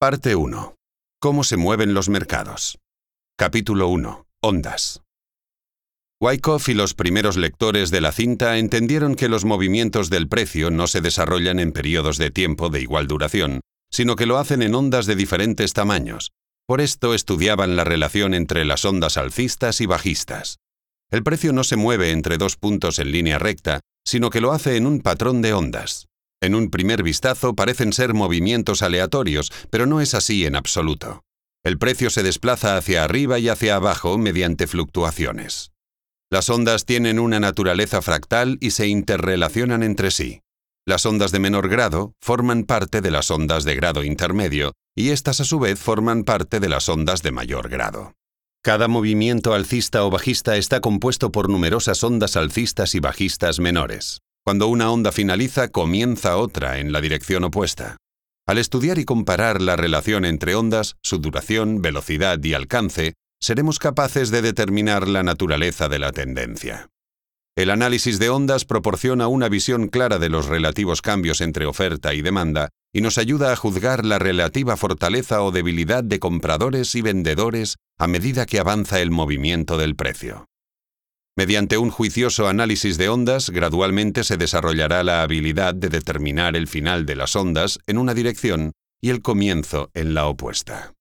Parte 1. ¿Cómo se mueven los mercados? Capítulo 1. Ondas. Wyckoff y los primeros lectores de la cinta entendieron que los movimientos del precio no se desarrollan en periodos de tiempo de igual duración, sino que lo hacen en ondas de diferentes tamaños. Por esto estudiaban la relación entre las ondas alcistas y bajistas. El precio no se mueve entre dos puntos en línea recta, sino que lo hace en un patrón de ondas. En un primer vistazo parecen ser movimientos aleatorios, pero no es así en absoluto. El precio se desplaza hacia arriba y hacia abajo mediante fluctuaciones. Las ondas tienen una naturaleza fractal y se interrelacionan entre sí. Las ondas de menor grado forman parte de las ondas de grado intermedio y estas a su vez forman parte de las ondas de mayor grado. Cada movimiento alcista o bajista está compuesto por numerosas ondas alcistas y bajistas menores. Cuando una onda finaliza, comienza otra en la dirección opuesta. Al estudiar y comparar la relación entre ondas, su duración, velocidad y alcance, seremos capaces de determinar la naturaleza de la tendencia. El análisis de ondas proporciona una visión clara de los relativos cambios entre oferta y demanda y nos ayuda a juzgar la relativa fortaleza o debilidad de compradores y vendedores a medida que avanza el movimiento del precio. Mediante un juicioso análisis de ondas, gradualmente se desarrollará la habilidad de determinar el final de las ondas en una dirección y el comienzo en la opuesta.